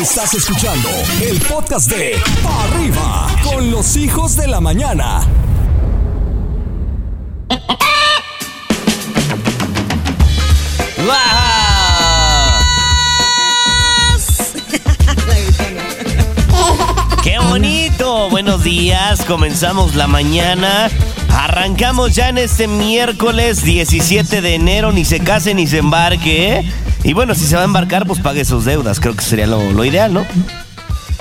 Estás escuchando el podcast de Arriba con los hijos de la mañana. ¡Qué bonito! Buenos días, comenzamos la mañana. Arrancamos ya en este miércoles 17 de enero, ni se case ni se embarque. ¿eh? Y bueno, si se va a embarcar, pues pague sus deudas, creo que sería lo, lo ideal, ¿no?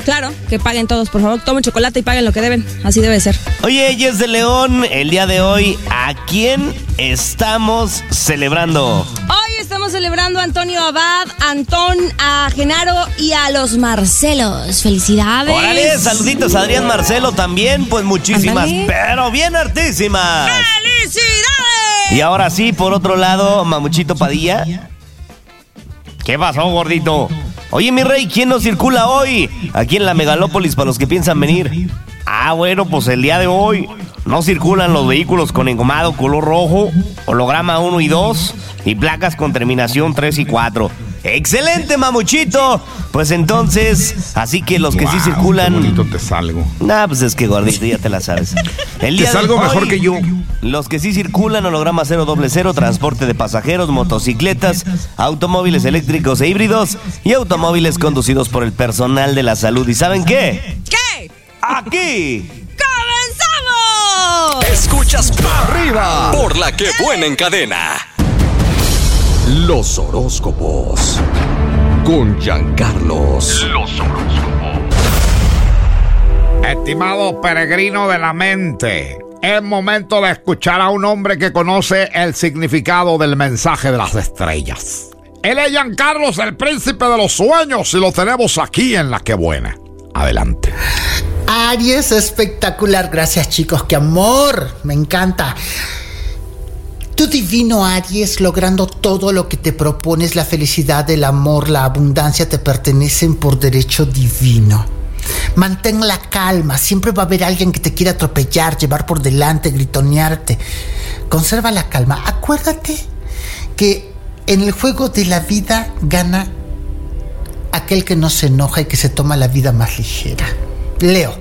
Claro, que paguen todos, por favor. Tomen chocolate y paguen lo que deben. Así debe ser. Oye, Yes de León, el día de hoy, ¿a quién estamos celebrando? Hoy estamos celebrando a Antonio Abad, a Antón, a Genaro y a los Marcelos. Felicidades. Órale, saluditos a Adrián Marcelo también, pues muchísimas, pero bien hartísimas. ¡Felicidades! Y ahora sí, por otro lado, Mamuchito Padilla. ¿Qué pasó, gordito? Oye, mi rey, ¿quién nos circula hoy? Aquí en la megalópolis para los que piensan venir. Ah, bueno, pues el día de hoy no circulan los vehículos con engomado color rojo, holograma 1 y 2 y placas con terminación 3 y 4. ¡Excelente, mamuchito! Pues entonces, así que los que sí circulan... qué bonito te salgo. Nah, pues es que gordito, ya te la sabes. El Te día de salgo mejor que yo. Los que sí circulan, holograma 000, transporte de pasajeros, motocicletas, automóviles eléctricos e híbridos y automóviles conducidos por el personal de la salud. ¿Y saben qué? ¿Qué? ¡Aquí! ¡Comenzamos! Escuchas Pa' Arriba por la que buena en cadena. Los horóscopos. Con Giancarlos. Estimado peregrino de la mente, es momento de escuchar a un hombre que conoce el significado del mensaje de las estrellas. Él es Giancarlos, el príncipe de los sueños, y lo tenemos aquí en La Que Buena. Adelante. Aries, espectacular. Gracias, chicos. ¡Qué amor! Me encanta. Tu divino Aries, logrando todo lo que te propones, la felicidad, el amor, la abundancia te pertenecen por derecho divino. Mantén la calma, siempre va a haber alguien que te quiera atropellar, llevar por delante, gritonearte. Conserva la calma. Acuérdate que en el juego de la vida gana aquel que no se enoja y que se toma la vida más ligera. Leo,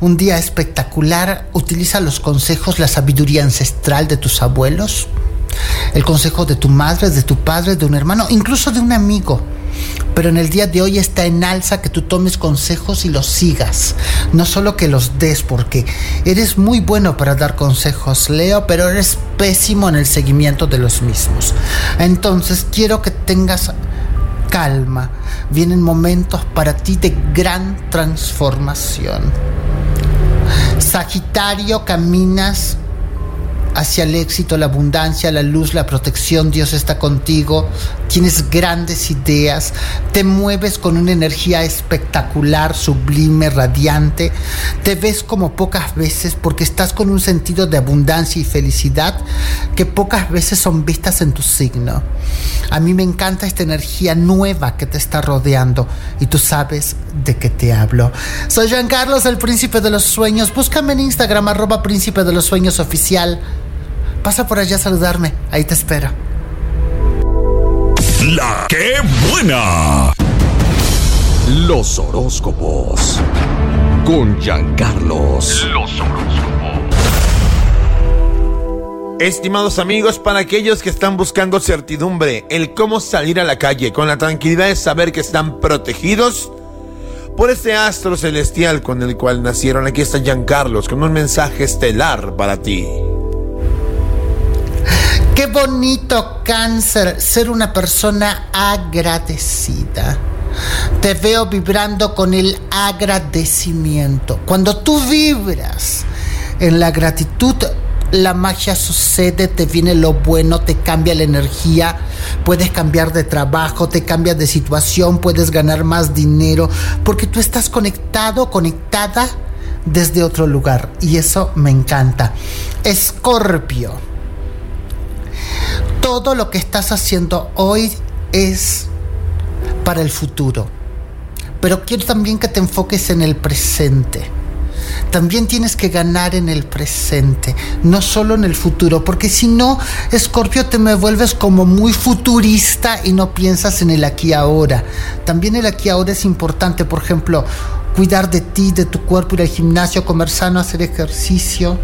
un día espectacular, utiliza los consejos, la sabiduría ancestral de tus abuelos, el consejo de tu madre, de tu padre, de un hermano, incluso de un amigo. Pero en el día de hoy está en alza que tú tomes consejos y los sigas. No solo que los des, porque eres muy bueno para dar consejos, Leo, pero eres pésimo en el seguimiento de los mismos. Entonces quiero que tengas calma. Vienen momentos para ti de gran transformación. Sagitario, caminas hacia el éxito, la abundancia, la luz, la protección. Dios está contigo. Tienes grandes ideas. Te mueves con una energía espectacular, sublime, radiante. Te ves como pocas veces porque estás con un sentido de abundancia y felicidad que pocas veces son vistas en tu signo. A mí me encanta esta energía nueva que te está rodeando y tú sabes de qué te hablo. Soy Jean Carlos, el príncipe de los sueños. Búscame en Instagram, arroba príncipe de los sueños oficial. Pasa por allá a saludarme. Ahí te espero. La que buena. Los horóscopos. Con Giancarlos. Estimados amigos, para aquellos que están buscando certidumbre, el cómo salir a la calle con la tranquilidad de saber que están protegidos por este astro celestial con el cual nacieron, aquí está Giancarlos con un mensaje estelar para ti. Qué bonito cáncer ser una persona agradecida. Te veo vibrando con el agradecimiento. Cuando tú vibras en la gratitud, la magia sucede, te viene lo bueno, te cambia la energía, puedes cambiar de trabajo, te cambias de situación, puedes ganar más dinero, porque tú estás conectado, conectada desde otro lugar. Y eso me encanta. Escorpio todo lo que estás haciendo hoy es para el futuro. Pero quiero también que te enfoques en el presente. también tienes que ganar en el presente, no solo en el futuro, porque si no, Escorpio, te me vuelves como muy futurista y no piensas en el aquí ahora. También el aquí ahora es importante, por ejemplo, cuidar de ti, de tu cuerpo, ir al gimnasio, comer sano, hacer ejercicio,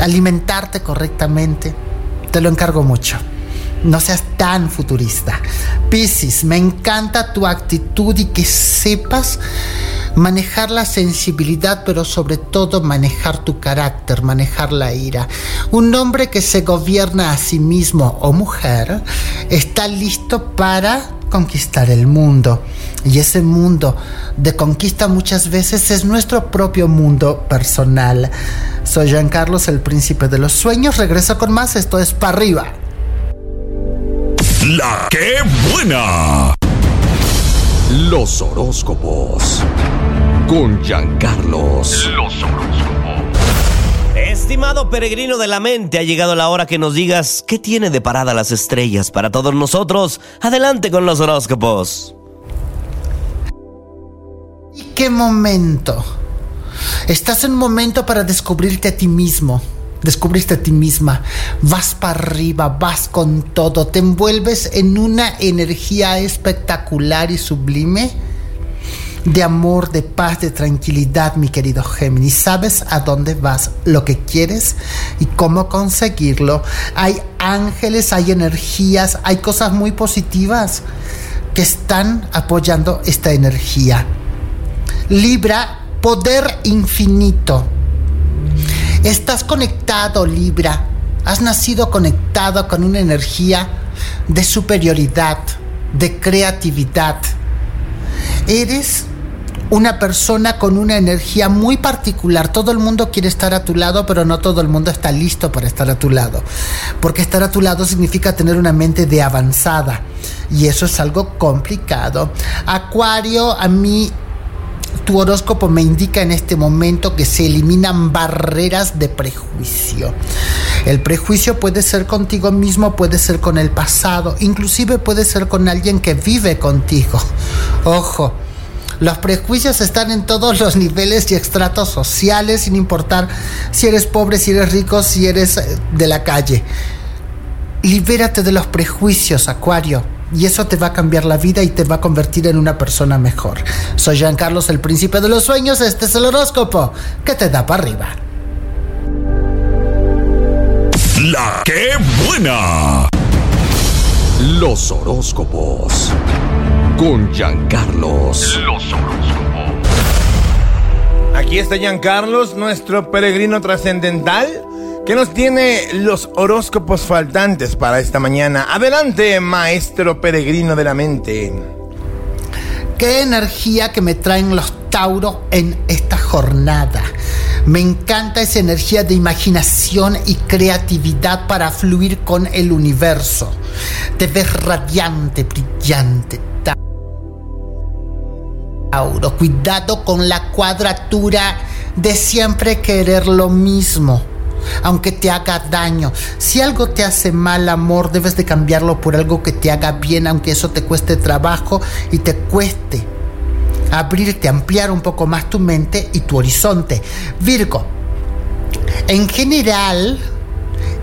alimentarte correctamente. Te lo encargo mucho. No seas tan futurista. Piscis, me encanta tu actitud y que sepas manejar la sensibilidad, pero sobre todo manejar tu carácter, manejar la ira. Un hombre que se gobierna a sí mismo o mujer está listo para conquistar el mundo. Y ese mundo de conquista muchas veces es nuestro propio mundo personal. Soy Jean Carlos, el príncipe de los sueños. Regreso con más. Esto es para arriba. La que buena. Los horóscopos. Con Giancarlos. Los horóscopos. Estimado peregrino de la mente, ha llegado la hora que nos digas qué tiene de parada las estrellas para todos nosotros. Adelante con los horóscopos. ¿Y qué momento? Estás en un momento para descubrirte a ti mismo descubriste a ti misma, vas para arriba, vas con todo, te envuelves en una energía espectacular y sublime de amor, de paz, de tranquilidad, mi querido Géminis. Sabes a dónde vas, lo que quieres y cómo conseguirlo. Hay ángeles, hay energías, hay cosas muy positivas que están apoyando esta energía. Libra, poder infinito. Estás conectado, Libra. Has nacido conectado con una energía de superioridad, de creatividad. Eres una persona con una energía muy particular. Todo el mundo quiere estar a tu lado, pero no todo el mundo está listo para estar a tu lado. Porque estar a tu lado significa tener una mente de avanzada. Y eso es algo complicado. Acuario, a mí tu horóscopo me indica en este momento que se eliminan barreras de prejuicio. El prejuicio puede ser contigo mismo, puede ser con el pasado, inclusive puede ser con alguien que vive contigo. Ojo, los prejuicios están en todos los niveles y estratos sociales, sin importar si eres pobre, si eres rico, si eres eh, de la calle. Libérate de los prejuicios, Acuario y eso te va a cambiar la vida y te va a convertir en una persona mejor. Soy Jean Carlos, el príncipe de los sueños. Este es el horóscopo que te da para arriba. La que buena. Los horóscopos. Con Giancarlos. Los horóscopos. Aquí está Giancarlos, nuestro peregrino trascendental ¿Qué nos tiene los horóscopos faltantes para esta mañana? Adelante, maestro peregrino de la mente. Qué energía que me traen los Tauro en esta jornada. Me encanta esa energía de imaginación y creatividad para fluir con el universo. Te ves radiante, brillante. Tauro, cuidado con la cuadratura de siempre querer lo mismo aunque te haga daño. Si algo te hace mal, amor, debes de cambiarlo por algo que te haga bien, aunque eso te cueste trabajo y te cueste abrirte, ampliar un poco más tu mente y tu horizonte. Virgo, en general,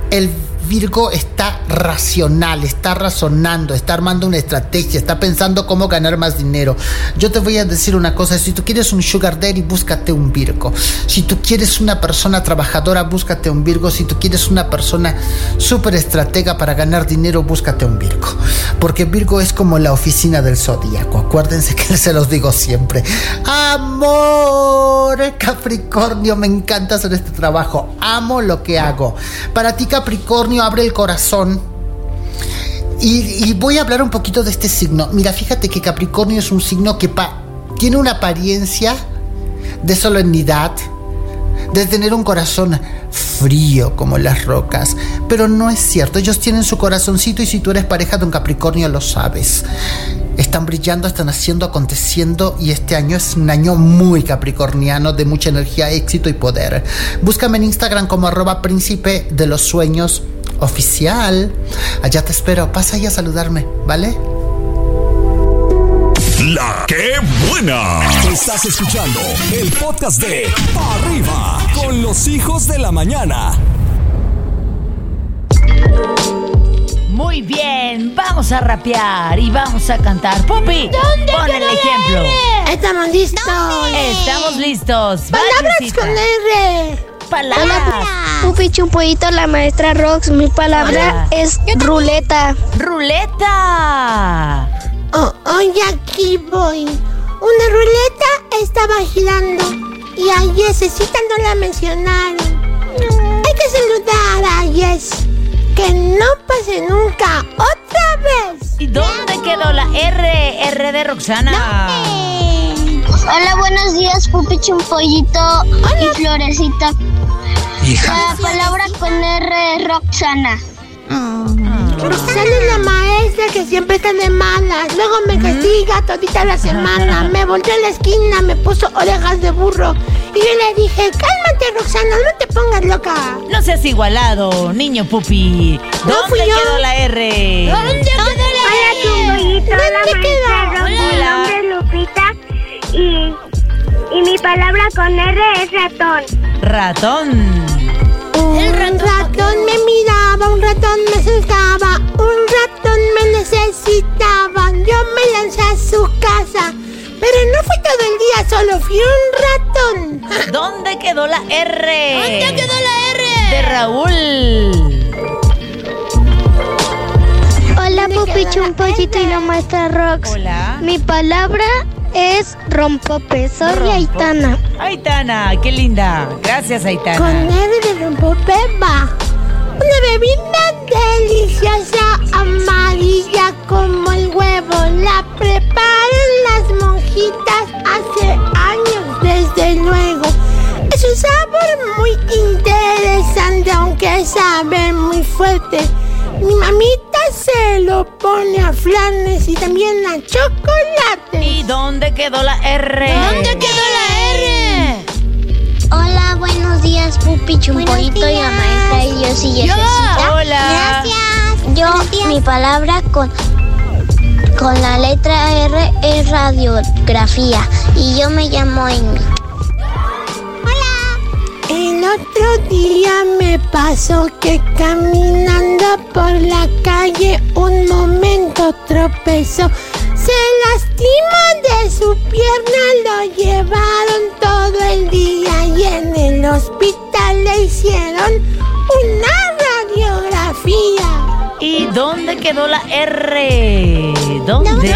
el Virgo está racional, está razonando, está armando una estrategia, está pensando cómo ganar más dinero. Yo te voy a decir una cosa, si tú quieres un sugar daddy, búscate un Virgo. Si tú quieres una persona trabajadora, búscate un Virgo. Si tú quieres una persona súper estratega para ganar dinero, búscate un Virgo. Porque Virgo es como la oficina del zodíaco. Acuérdense que se los digo siempre. Amor, Capricornio, me encanta hacer este trabajo. Amo lo que hago. Para ti, Capricornio, abre el corazón. Y, voy a hablar un poquito de este signo. Mira, fíjate que Capricornio es un signo que tiene una apariencia de solemnidad, de tener un corazón frío como las rocas. Pero no es cierto, ellos tienen su corazoncito y si tú eres pareja de un Capricornio lo sabes. Están brillando, están haciendo, aconteciendo y este año es un año muy capricorniano de mucha energía, éxito y poder. Búscame en Instagram como arroba príncipe de los sueños oficial. Allá te espero, pasa ahí a saludarme, ¿vale? La que buena. Estás escuchando el podcast de Pa' Arriba con los hijos de la mañana. Muy bien, vamos a rapear y vamos a cantar. Pupi, pon el ejemplo. Estamos listos. Estamos listos. Palabras con R. Palabras. Pupi Chumpollito, la maestra Rox. Mi palabra Hola. es ruleta. Ruleta. Oh, oye, aquí voy. Una ruleta estaba girando y a Yesecita no la mencionaron. Hay que saludar a Yes. Que no pase nunca otra vez. ¿Y dónde quedó la R? R de Roxana. Hola, buenos días, Pupi Chumpollito y Florecita. La palabra con R es Roxana. Roxana es la maestra que siempre está de malas. Luego me castiga todita la semana. Me volteó a la esquina, me puso orejas de burro. Y yo le dije, cálmate, Roxana, no te pongas loca. No seas igualado, niño Pupi. No ¿Dónde fui yo. quedó la R? ¿Dónde quedó? ¿Dónde quedó? Mi nombre es Lupita y, y mi palabra con R es ratón. Ratón. Un ratón me miraba, un ratón me asustaba, un ratón me necesitaba. Yo me lancé a su casa, pero no fui todo el día, solo fui un ratón. ¿Dónde quedó la R? ¿Dónde quedó la R? De Raúl. Hola, Pupi Chumpollito y la maestra Rox. Hola. Mi palabra es rompope. Soy Rompo. Aitana. Aitana, qué linda. Gracias, Con Aitana. R de rompopepa. Una bebida deliciosa, amarilla como el huevo. La preparan las monjitas hace años, desde luego. Es un sabor muy interesante, aunque sabe muy fuerte. Mi mamita se lo pone a flanes y también a chocolate. ¿Y dónde quedó la R? ¿Dónde quedó la R? Hola, buenos días, Pupi Chumpollito y la maestra y yo sí Yesecita. Hola. Yo, mi palabra con, con la letra R es radiografía y yo me llamo Amy. El otro día me pasó que caminando por la calle un momento tropezó. Se lastimó de su pierna, lo llevaron todo el día y en el hospital le hicieron una radiografía. ¿Y dónde quedó la R? ¿Dónde?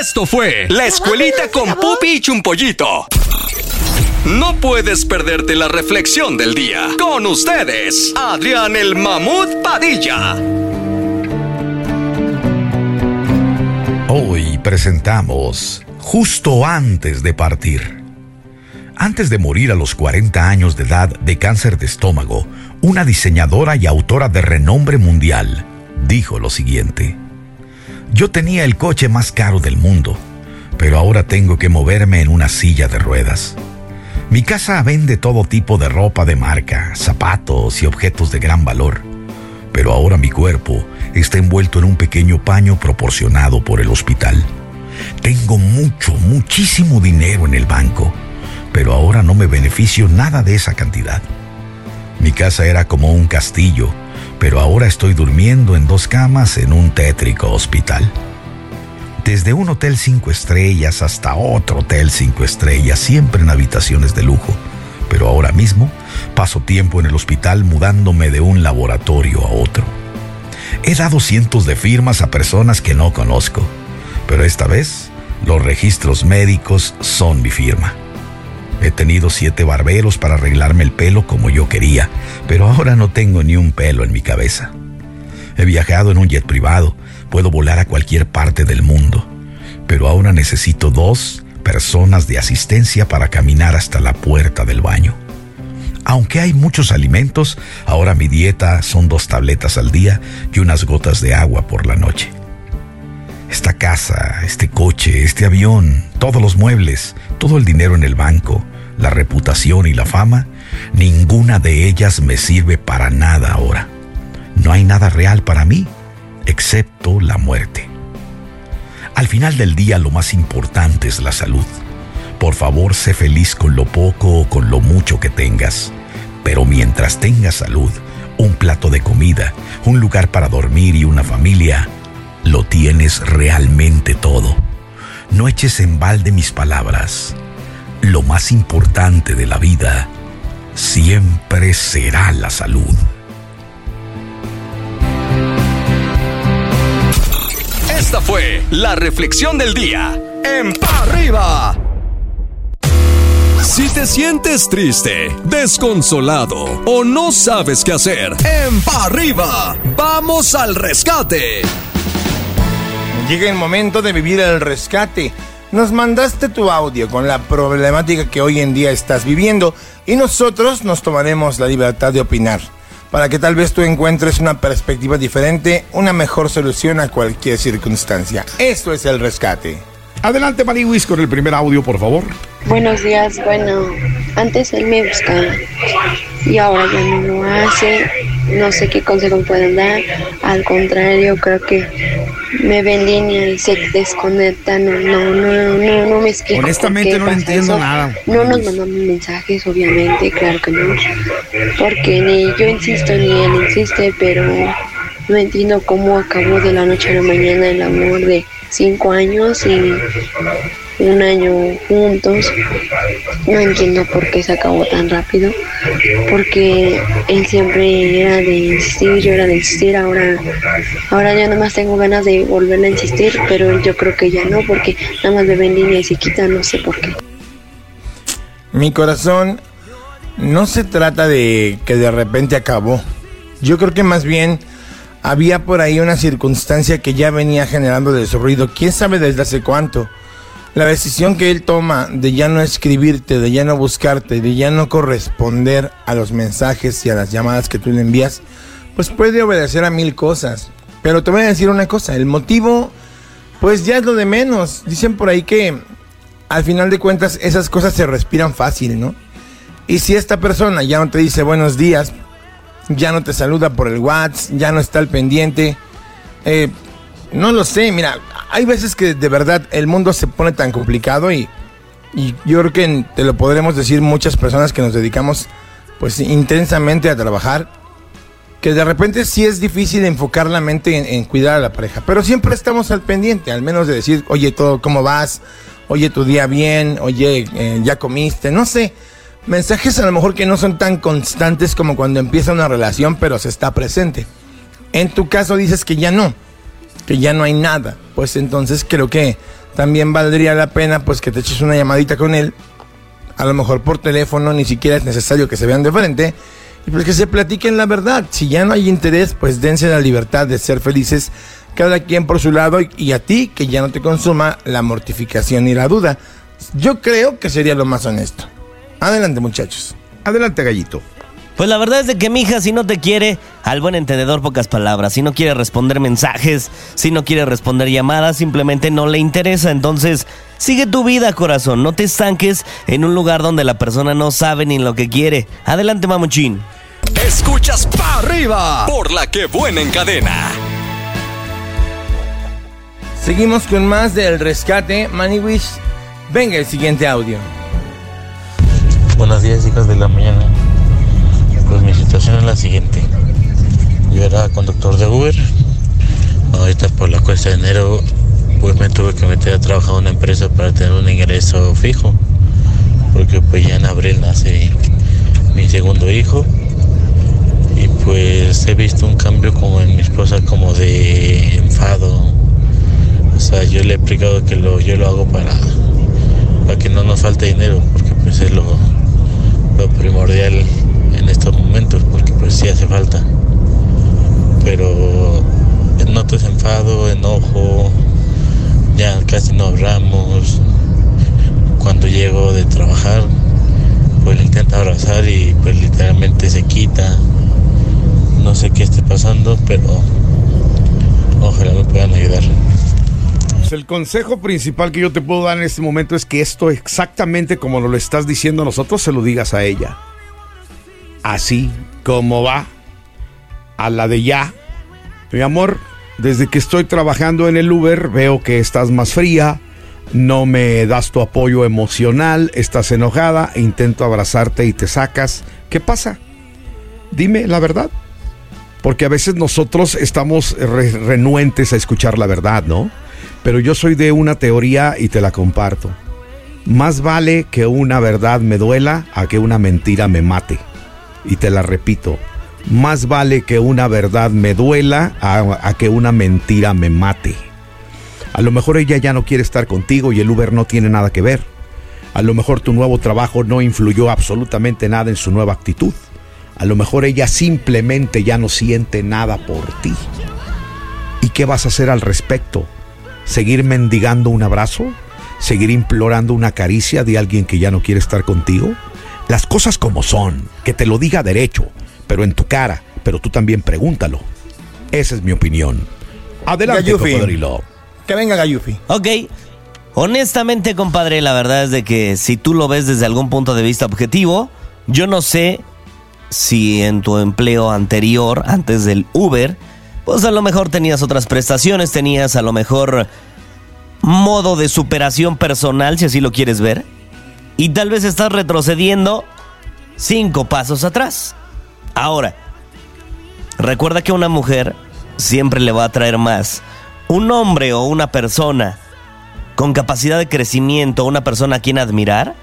Esto fue La Escuelita con Pupi y Chumpollito. No puedes perderte la reflexión del día. Con ustedes, Adrián el Mamut Padilla. Presentamos Justo antes de partir. Antes de morir a los 40 años de edad de cáncer de estómago, una diseñadora y autora de renombre mundial dijo lo siguiente. Yo tenía el coche más caro del mundo, pero ahora tengo que moverme en una silla de ruedas. Mi casa vende todo tipo de ropa de marca, zapatos y objetos de gran valor, pero ahora mi cuerpo está envuelto en un pequeño paño proporcionado por el hospital. Tengo mucho, muchísimo dinero en el banco, pero ahora no me beneficio nada de esa cantidad. Mi casa era como un castillo, pero ahora estoy durmiendo en dos camas en un tétrico hospital. Desde un hotel cinco estrellas hasta otro hotel cinco estrellas, siempre en habitaciones de lujo. Pero ahora mismo paso tiempo en el hospital mudándome de un laboratorio a otro. He dado cientos de firmas a personas que no conozco, pero esta vez los registros médicos son mi firma. He tenido siete barberos para arreglarme el pelo como yo quería, pero ahora no tengo ni un pelo en mi cabeza. He viajado en un jet privado, puedo volar a cualquier parte del mundo, pero ahora necesito dos personas de asistencia para caminar hasta la puerta del baño. Aunque hay muchos alimentos, ahora mi dieta son dos tabletas al día y unas gotas de agua por la noche. Esta casa, este coche, este avión, todos los muebles, todo el dinero en el banco, la reputación y la fama, ninguna de ellas me sirve para nada ahora. No hay nada real para mí, excepto la muerte. Al final del día lo más importante es la salud. Por favor, sé feliz con lo poco o con lo mucho que tengas. Pero mientras tengas salud, un plato de comida, un lugar para dormir y una familia, lo tienes realmente todo. No eches en balde mis palabras. Lo más importante de la vida siempre será la salud. Esta fue la reflexión del día en Pa' Arriba. Si te sientes triste, desconsolado o no sabes qué hacer, en Pa' Arriba, vamos al rescate. Llega el momento de vivir el rescate. Nos mandaste tu audio con la problemática que hoy en día estás viviendo y nosotros nos tomaremos la libertad de opinar para que tal vez tú encuentres una perspectiva diferente, una mejor solución a cualquier circunstancia. Esto es el rescate. Adelante, Maniwis, con el primer audio, por favor. Buenos días, bueno, antes él me buscaba y ahora ya no lo hace. No sé qué consejo pueden dar. Al contrario, creo que me ve en línea y se desconecta. No, no, no, no, no me explico. Honestamente no entiendo nada. No nos mandamos mensajes, obviamente, claro que no. Porque ni yo insisto ni él insiste, pero no entiendo cómo acabó de la noche a la mañana el amor de cinco años y un año juntos. No entiendo por qué se acabó tan rápido. Porque él siempre era de insistir, yo era de insistir. Ahora, ahora ya nada más tengo ganas de volverle a insistir, pero yo creo que ya no, porque nada más me ve en línea y se quita, no sé por qué. Mi corazón no se trata de que de repente acabó. Yo creo que más bien había por ahí una circunstancia que ya venía generando ruido. ¿Quién sabe desde hace cuánto? La decisión que él toma de ya no escribirte, de ya no buscarte, de ya no corresponder a los mensajes y a las llamadas que tú le envías, pues puede obedecer a mil cosas. Pero te voy a decir una cosa, el motivo, pues ya es lo de menos. Dicen por ahí que al final de cuentas esas cosas se respiran fácil, ¿no? Y si esta persona ya no te dice buenos días, ya no te saluda por el WhatsApp, ya no está al pendiente, eh, no lo sé, mira, hay veces que de verdad el mundo se pone tan complicado y, y yo creo que te lo podremos decir muchas personas que nos dedicamos pues intensamente a trabajar, que de repente sí es difícil enfocar la mente en, cuidar a la pareja, pero siempre estamos al pendiente, al menos de decir, oye, todo, ¿cómo vas? Oye, tu día bien, oye, eh, ya comiste, no sé. Mensajes a lo mejor que no son tan constantes como cuando empieza una relación, pero se está presente. En tu caso dices que ya no, que ya no hay nada. Pues entonces creo que también valdría la pena pues que te eches una llamadita con él. A lo mejor por teléfono, ni siquiera es necesario que se vean de frente. Y pues que se platiquen la verdad. Si ya no hay interés, pues dense la libertad de ser felices, cada quien por su lado, y, a ti que ya no te consuma la mortificación y la duda. Yo creo que sería lo más honesto. Adelante, muchachos. Adelante, gallito. Pues la verdad es de que mi hija, si no te quiere, al buen entendedor, pocas palabras. Si no quiere responder mensajes, si no quiere responder llamadas, simplemente no le interesa. Entonces, sigue tu vida, corazón. No te estanques en un lugar donde la persona no sabe ni lo que quiere. Adelante, mamuchín. Escuchas Pa' Arriba por la que buena en cadena. Seguimos con más del rescate. Maniwish, venga el siguiente audio. Buenos días, hijos de la mañana. Es la siguiente. Yo era conductor de Uber. Ahorita por la cuesta de enero, pues me tuve que meter a trabajar en una empresa para tener un ingreso fijo. Porque pues ya en abril nace mi segundo hijo. Y pues he visto un cambio como en mi esposa, como de enfado. O sea, yo le he explicado que lo, yo lo hago para, para que no nos falte dinero, porque pues es lo, lo primordial en estos momentos, porque pues sí hace falta. Pero noto ese enfado, enojo, ya casi no hablamos. Cuando llego de trabajar, pues le intento abrazar y pues literalmente se quita. No sé qué esté pasando, pero ojalá me puedan ayudar. Pues el consejo principal que yo te puedo dar en este momento es que esto exactamente como lo estás diciendo a nosotros, se lo digas a ella. Así como va a la de ya. Mi amor, desde que estoy trabajando en el Uber veo que estás más fría, no me das tu apoyo emocional, estás enojada, intento abrazarte y te sacas. ¿Qué pasa? Dime la verdad. Porque a veces nosotros estamos re- renuentes a escuchar la verdad, ¿no? Pero yo soy de una teoría y te la comparto. Más vale que una verdad me duela a que una mentira me mate. Y te la repito, más vale que una verdad me duela a, que una mentira me mate. A lo mejor ella ya no quiere estar contigo y el Uber no tiene nada que ver. A lo mejor tu nuevo trabajo no influyó absolutamente nada en su nueva actitud. A lo mejor ella simplemente ya no siente nada por ti. ¿Y qué vas a hacer al respecto? ¿Seguir mendigando un abrazo? ¿Seguir implorando una caricia de alguien que ya no quiere estar contigo? Las cosas como son, que te lo diga derecho, pero en tu cara, pero tú también pregúntalo. Esa es mi opinión. Adelante, Gayufi. cocodrilo. Que venga Gayufi. Ok. Honestamente, compadre, la verdad es de que si tú lo ves desde algún punto de vista objetivo, yo no sé si en tu empleo anterior, antes del Uber, pues a lo mejor tenías otras prestaciones, tenías a lo mejor modo de superación personal, si así lo quieres ver, y tal vez estás retrocediendo cinco pasos atrás. Ahora, recuerda que una mujer siempre le va a traer más un hombre o una persona con capacidad de crecimiento, una persona a quien admirar,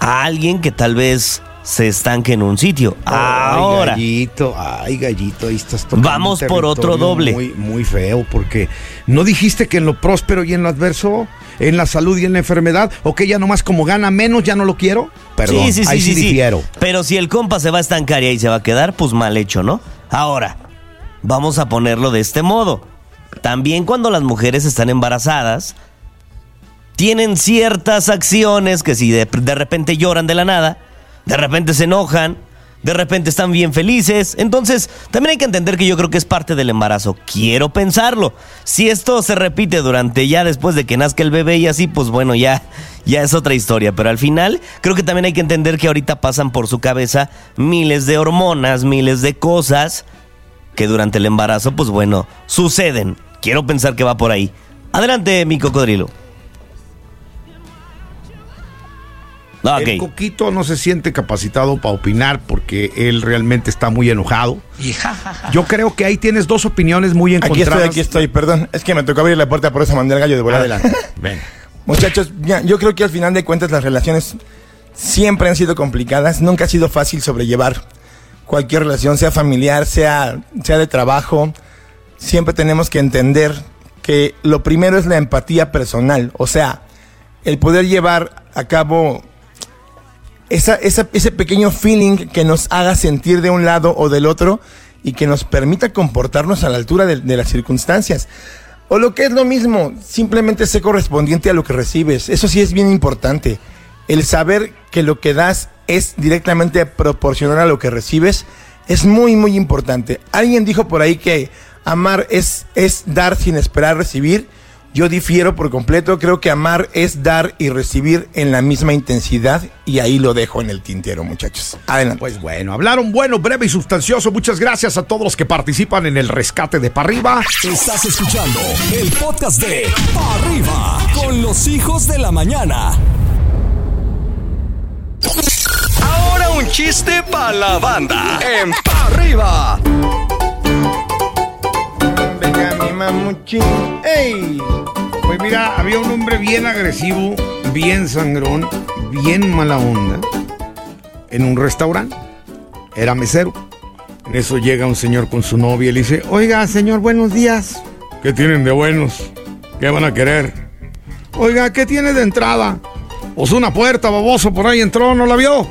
a alguien que tal vez se estanque en un sitio. Ahora, Ay, gallito, ay, gallito, ahí estás tocando Vamos un por otro doble. Muy, muy feo, porque no dijiste que en lo próspero y en lo adverso, en la salud y en la enfermedad, o que ya nomás como gana menos, ya no lo quiero. Perdón, sí, sí, sí, ahí sí, sí, sí. Pero si el compa se va a estancar y ahí se va a quedar, pues mal hecho, ¿no? Ahora, vamos a ponerlo de este modo. También cuando las mujeres están embarazadas, tienen ciertas acciones que si de, de repente lloran de la nada, de repente se enojan, de repente están bien felices. Entonces, también hay que entender que yo creo que es parte del embarazo. Quiero pensarlo. Si esto se repite durante ya después de que nazca el bebé y así, pues bueno, ya, ya es otra historia. Pero al final, creo que también hay que entender que ahorita pasan por su cabeza miles de hormonas, miles de cosas que durante el embarazo, pues bueno, suceden. Quiero pensar que va por ahí. Adelante, mi cocodrilo. Ok. El Coquito no se siente capacitado para opinar porque él realmente está muy enojado. Yo creo que ahí tienes dos opiniones muy Aquí encontradas. estoy, aquí estoy, perdón. Es que me tocó abrir la puerta por esa mandé al gallo de volar. Adelante. Ven. Muchachos, ya, yo creo que al final de cuentas las relaciones siempre han sido complicadas. Nunca ha sido fácil sobrellevar cualquier relación, sea familiar, sea, sea de trabajo. Siempre tenemos que entender que lo primero es la empatía personal. O sea, el poder llevar a cabo esa, ese pequeño feeling que nos haga sentir de un lado o del otro y que nos permita comportarnos a la altura de, las circunstancias. O lo que es lo mismo, simplemente ser correspondiente a lo que recibes. Eso sí es bien importante. El saber que lo que das es directamente proporcional a lo que recibes es muy, muy importante. Alguien dijo por ahí que amar es, es dar sin esperar recibir. Yo difiero por completo. Creo que amar es dar y recibir en la misma intensidad. Y ahí lo dejo en el tintero, muchachos. Adelante. Pues bueno, hablaron bueno, breve y sustancioso. Muchas gracias a todos los que participan en el rescate de Parriba. Estás escuchando el podcast de Pa' Arriba con los hijos de la mañana. Ahora un chiste para la banda. En Pa' arriba. Venga, mi mamuchín. ¡Ey! Pues mira, había un hombre bien agresivo, bien sangrón, bien mala onda, en un restaurante. Era mesero. En eso llega un señor con su novia y le dice, oiga, señor, buenos días. ¿Qué tienen de buenos? ¿Qué van a querer? Oiga, ¿qué tiene de entrada? Pues una puerta, baboso, por ahí entró, ¿no la vio?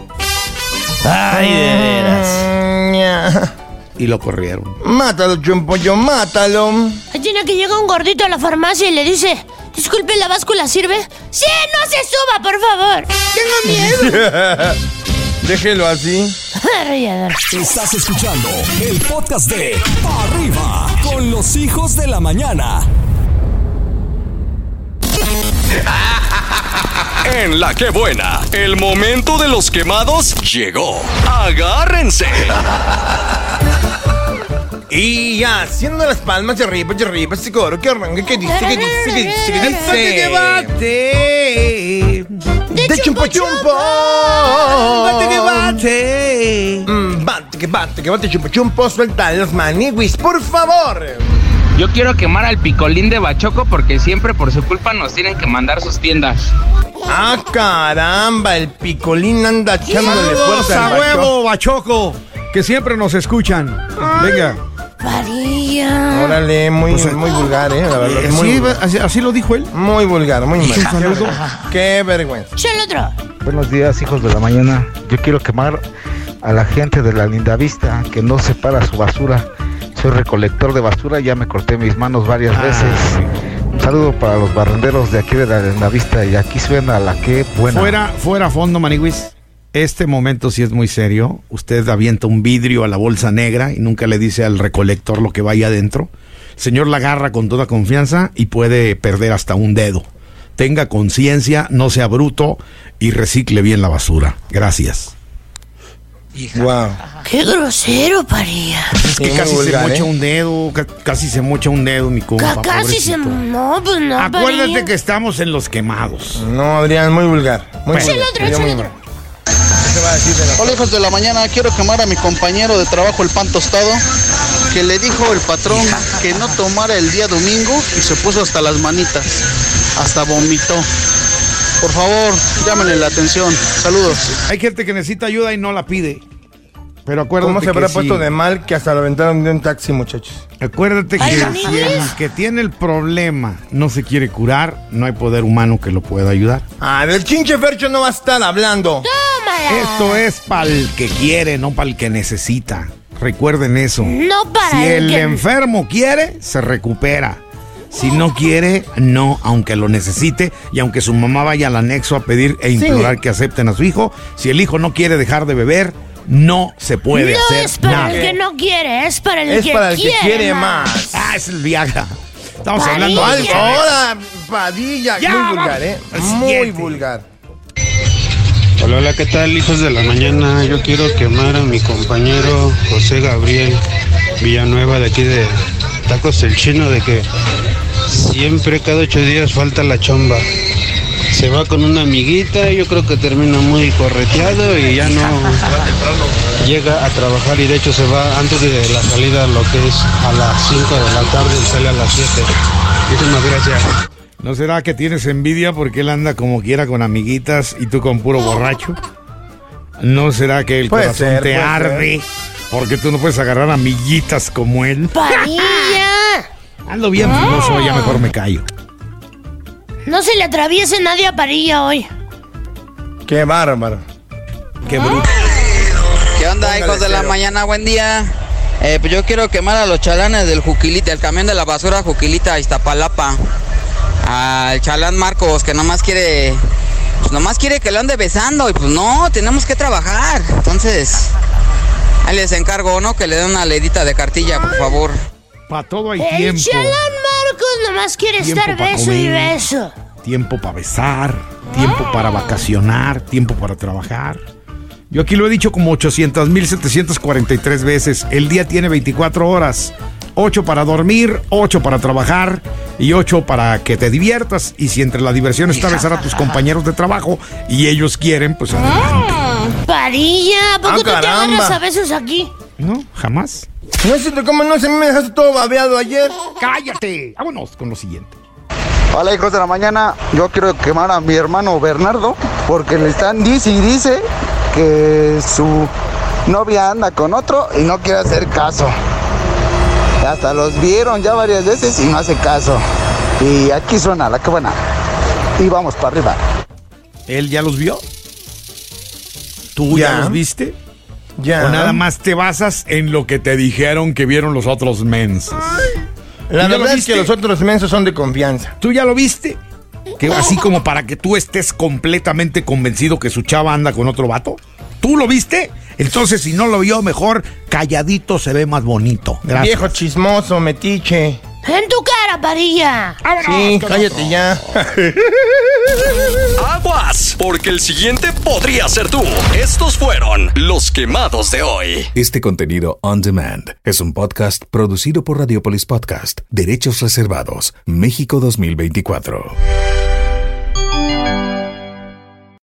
Ay, de veras. Y lo corrieron. Mátalo, chumpollo, mátalo. Tiene que llega un gordito a la farmacia y le dice, disculpe, ¿la báscula sirve? Sí, no se suba, por favor. Tengo miedo. Déjelo así. Estás escuchando el podcast de Pa' Arriba con los hijos de la mañana. En la que buena, el momento de los quemados llegó. Agárrense. Y haciendo las palmas de arriba, de arriba, ese coro que arranca, que dice, que dice, que dice, que dice. Bate, De chumpo chumpo. Bate que bate. Mm, Bate que bate, que bate chumpo chumpo. Suelta los maniwis, por favor. Yo quiero quemar al picolín de Bachoco porque siempre por su culpa nos tienen que mandar sus tiendas. Ah, caramba, el picolín anda echándole Saludos fuerza a huevo, Bachoco, que siempre nos escuchan. Venga. Varilla. Órale, muy, muy vulgar, eh, la verdad. Eh, muy sí, vulgar. así, así lo dijo él. Muy vulgar, muy mal. Qué vergüenza. El otro. Buenos días, hijos de la mañana. Yo quiero quemar a la gente de la linda vista que no separa su basura. Soy recolector de basura, ya me corté mis manos varias Ah. veces. Un saludo para los barrenderos de aquí de la linda vista y aquí suena la que buena. Fuera, fuera fondo, Maniwis. Este momento sí es muy serio. Usted avienta un vidrio a la bolsa negra y nunca le dice al recolector lo que vaya adentro. El señor la agarra con toda confianza y puede perder hasta un dedo. Tenga conciencia, no sea bruto y recicle bien la basura. Gracias. Wow. Qué grosero, Parilla. Es que Sí, casi vulgar, se mocha ¿eh? un dedo, ca- casi se mocha un dedo, mi compa. Ca- Casi se... No, pues no, Acuérdate que estamos en los quemados. No, Adrián, muy vulgar. Muy Bueno. vulgar. Otro, muy vulgar. ¿Qué se va a decir de la- Hola hijos de la mañana, quiero quemar a mi compañero de trabajo el pan tostado que le dijo el patrón que no tomara el día domingo y se puso hasta las manitas, hasta vomitó. Por favor, llámenle la atención. Saludos. Hay gente que necesita ayuda y no la pide. Pero acuérdate ¿Cómo se habrá que puesto de mal que hasta lo aventaron de un taxi, muchachos? Acuérdate que Ay, si el que tiene el problema no se quiere curar, no hay poder humano que lo pueda ayudar. Ah, del chinche Fercho no va a estar hablando. Tómala. Esto es para el que quiere, no para el que necesita. Recuerden eso. No para si el el que- enfermo quiere, se recupera. Si no quiere, no, aunque lo necesite y aunque su mamá vaya al anexo a pedir e implorar que acepten a su hijo, si el hijo no quiere dejar de beber, no se puede no hacer es para nada. el que no quiere, es para el Es que para el que quiere, quiere más. más. Ah, es el Viagra. Estamos Padilla. hablando ¡Al de ahora, Padilla! Ya, muy vulgar, ¿eh? Muy vulgar. Hola, hola, ¿qué tal, hijos de la mañana? Yo quiero quemar a mi compañero José Gabriel Villanueva de aquí de Tacos el Chino, de que siempre, cada ocho días, falta la chomba. Se va con una amiguita, yo creo que termina muy correteado y ya no llega a trabajar y de hecho se va antes de la salida, lo que es a las 5 de la tarde y sale a las 7. Muchísimas gracias. ¿No será que tienes envidia porque él anda como quiera con amiguitas y tú con puro borracho? ¿No será que el Puede corazón ser, te arde porque tú no puedes agarrar amiguitas como él? Ando bien Ah. filoso, ya mejor me callo. No se le atraviese nadie a Parilla hoy. ¡Qué bárbaro! Qué bruto. ¿Qué onda, Póngale hijos de la mañana? Buen día. Eh, pues yo quiero quemar a los chalanes del Juquilita, el camión de la basura Juquilita Iztapalapa. Al chalán Marcos, que nomás quiere. Pues nomás quiere que lo ande besando. Y pues no, tenemos que trabajar. Entonces. Ahí les encargo, ¿no? Que le den una ledita de cartilla, por favor. Para todo hay El tiempo. chalán Marcos nomás quiere Tiempo estar beso y comer. beso. Tiempo para besar, tiempo para vacacionar, tiempo para trabajar. Yo aquí lo he dicho como 800.743 veces. El día tiene 24 horas. 8 para dormir, 8 para trabajar y 8 para que te diviertas. Y si entre la diversión está besar a tus compañeros de trabajo y ellos quieren, pues adelante. Parilla, ¿a poco Ah, te agarras a besos aquí? No, jamás. No es cierto, ¿cómo no? Se me dejaste todo babeado ayer. ¡Cállate! Vámonos con lo siguiente. Hola hijos de la mañana, yo quiero quemar a mi hermano Bernardo porque le están dice y dice que su novia anda con otro y no quiere hacer caso. Hasta los vieron ya varias veces y no hace caso. Y aquí suena la que buena. Y vamos para arriba. ¿Él ya los vio? ¿Tú ya, Ya. los viste? Ya. ¿O nada más te basas en lo que te dijeron que vieron los otros mensos? La ¿Tú ya lo verdad es que los otros mensos son de confianza. ¿Tú ya lo viste? Que así como para que tú estés completamente convencido que su chava anda con otro vato. ¿Tú lo viste? Entonces, si no lo vio, mejor calladito se ve más bonito. Gracias. Viejo chismoso, metiche. En tu cara, Parilla. Sí, cállate ya. Aguas, porque el siguiente podría ser tú. Estos fueron los los quemados de hoy. Este contenido on demand es un podcast producido por Radiopolis Podcast, Derechos Reservados, México 2024.